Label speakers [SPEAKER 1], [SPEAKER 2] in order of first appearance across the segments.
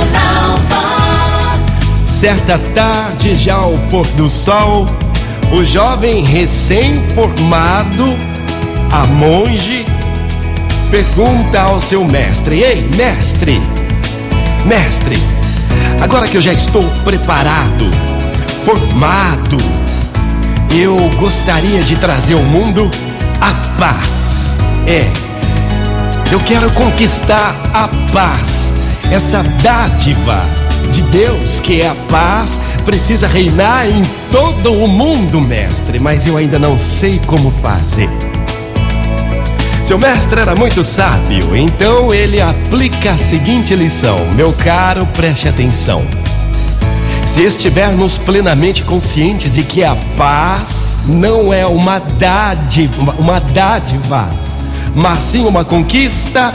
[SPEAKER 1] Motivacional Vox.
[SPEAKER 2] Certa tarde, já ao pôr do sol, o jovem recém-formado, a monge, pergunta ao seu mestre: Ei, mestre, mestre, agora que eu já estou preparado, formado, eu gostaria de trazer ao mundo a paz. É, eu quero conquistar a paz, essa dádiva de Deus que é a paz, precisa reinar em todo o mundo, mestre, mas eu ainda não sei como fazer. Seu mestre era muito sábio, então ele aplica a seguinte lição: Meu caro, preste atenção. Se estivermos plenamente conscientes de que a paz não é uma dádiva, uma dádiva, mas sim uma conquista,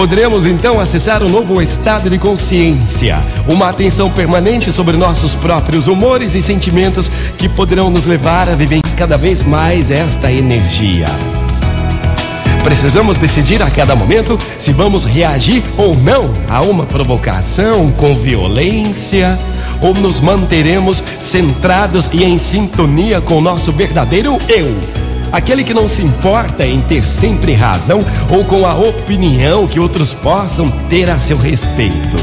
[SPEAKER 2] poderemos então acessar um novo estado de consciência, uma atenção permanente sobre nossos próprios humores e sentimentos que poderão nos levar a viver cada vez mais esta energia. Precisamos decidir a cada momento se vamos reagir ou não a uma provocação com violência ou nos manteremos centrados e em sintonia com o nosso verdadeiro eu. Aquele que não se importa em ter sempre razão ou com a opinião que outros possam ter a seu respeito.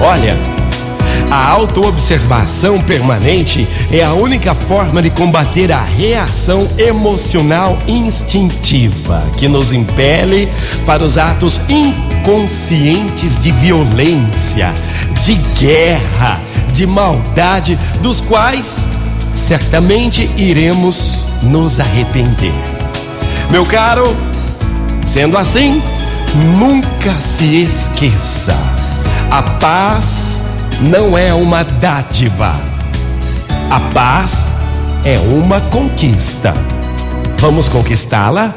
[SPEAKER 2] Olha, a autoobservação permanente é a única forma de combater a reação emocional instintiva que nos impele para os atos inconscientes de violência, de guerra, de maldade, dos quais certamente iremos nos arrepender. Meu caro, sendo assim, nunca se esqueça: a paz não é uma dádiva. A paz é uma conquista. Vamos conquistá-la?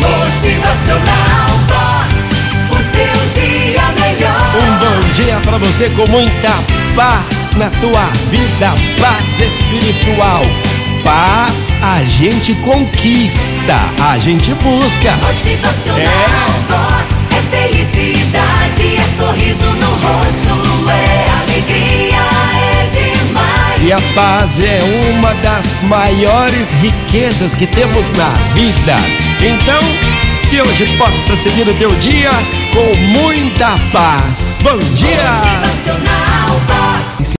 [SPEAKER 1] Motivacional Vox. O seu dia melhor.
[SPEAKER 2] Um bom dia para você com muita paz na tua vida, paz espiritual. Paz a gente conquista, a gente busca.
[SPEAKER 1] Motivacional
[SPEAKER 2] É.
[SPEAKER 1] Vox. É felicidade, é sorriso no rosto, é alegria, é demais.
[SPEAKER 2] E a paz é uma das maiores riquezas que temos na vida. Então, que hoje possa seguir o teu dia com muita paz. Bom dia!